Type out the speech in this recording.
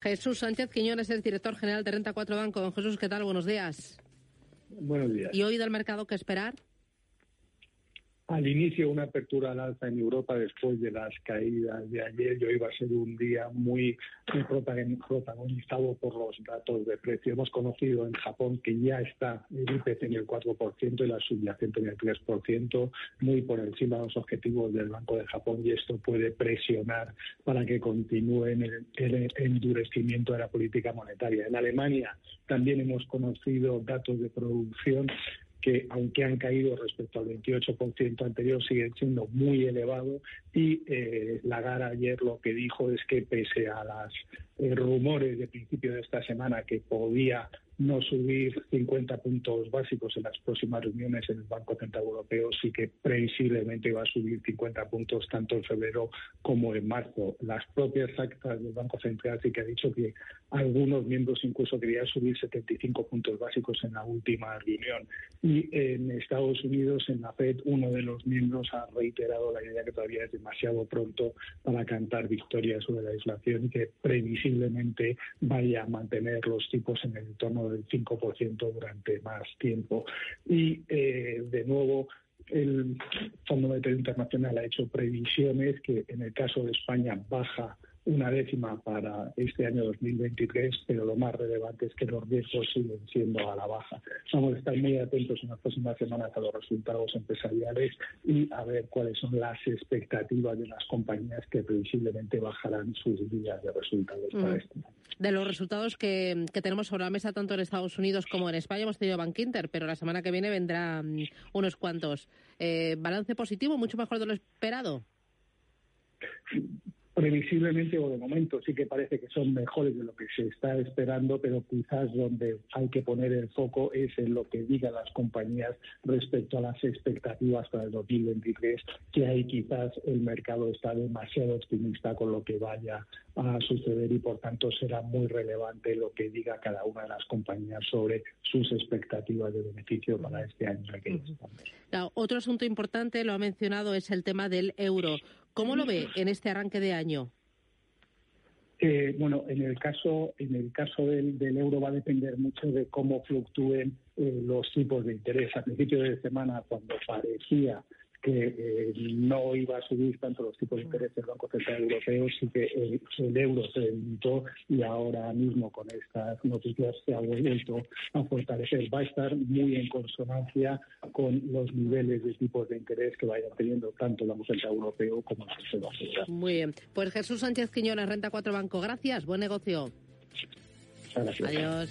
Jesús Sánchez Quiñones es director general de Renta 4 Banco. Don Jesús, ¿qué tal? Buenos días. Buenos días. ¿Y hoy del mercado qué esperar? Al inicio una apertura al alza en Europa después de las caídas de ayer. Yo iba a ser un día muy protagonizado por los datos de precio. Hemos conocido en Japón que ya está el IPC en el 4% y la subyacente en el 3%, muy por encima de los objetivos del Banco de Japón y esto puede presionar para que continúe el, el endurecimiento de la política monetaria. En Alemania también hemos conocido datos de producción que aunque han caído respecto al 28% anterior, siguen siendo muy elevados. Y eh, Lagarde ayer lo que dijo es que pese a los eh, rumores de principio de esta semana que podía no subir 50 puntos básicos en las próximas reuniones en el Banco Central Europeo, sí que previsiblemente va a subir 50 puntos tanto en febrero como en marzo. Las propias actas del Banco Central sí que ha dicho que algunos miembros incluso querían subir 75 puntos básicos en la última reunión. Y en Estados Unidos, en la FED, uno de los miembros ha reiterado la idea que todavía es demasiado pronto para cantar victoria sobre la inflación y que previsiblemente vaya a mantener los tipos en el entorno del 5% durante más tiempo. Y, eh, de nuevo, el Fondo Monetario Internacional ha hecho previsiones que en el caso de España baja una décima para este año 2023, pero lo más relevante es que los riesgos siguen siendo a la baja. Vamos a estar muy atentos en las próximas semanas a los resultados empresariales y a ver cuáles son las expectativas de las compañías que previsiblemente bajarán sus días de resultados para Mm. este año. De los resultados que, que tenemos sobre la mesa tanto en Estados Unidos como en España hemos tenido Bank Inter, pero la semana que viene vendrán unos cuantos. Eh, balance positivo, mucho mejor de lo esperado. Previsiblemente o de momento sí que parece que son mejores de lo que se está esperando, pero quizás donde hay que poner el foco es en lo que digan las compañías respecto a las expectativas para el 2023, que ahí quizás el mercado está demasiado optimista con lo que vaya a suceder y por tanto será muy relevante lo que diga cada una de las compañías sobre sus expectativas de beneficio para este año otro asunto importante, lo ha mencionado, es el tema del euro. ¿Cómo lo ve en este arranque de año? Eh, bueno, en el caso, en el caso del, del, euro va a depender mucho de cómo fluctúen eh, los tipos de interés. A principio de semana, cuando parecía que eh, no iba a subir tanto los tipos de interés del Banco Central Europeo, sí que el, el, euro se debilitó y ahora mismo con estas noticias se ha vuelto a fortalecer. Va a estar muy en consonancia con los niveles de tipos de interés que vayan teniendo tanto el Banco Central Europeo como la Reserva Federal. Muy bien. Pues Jesús Sánchez Quiñones, Renta 4 Banco. Gracias. Buen negocio. Gracias. Adiós.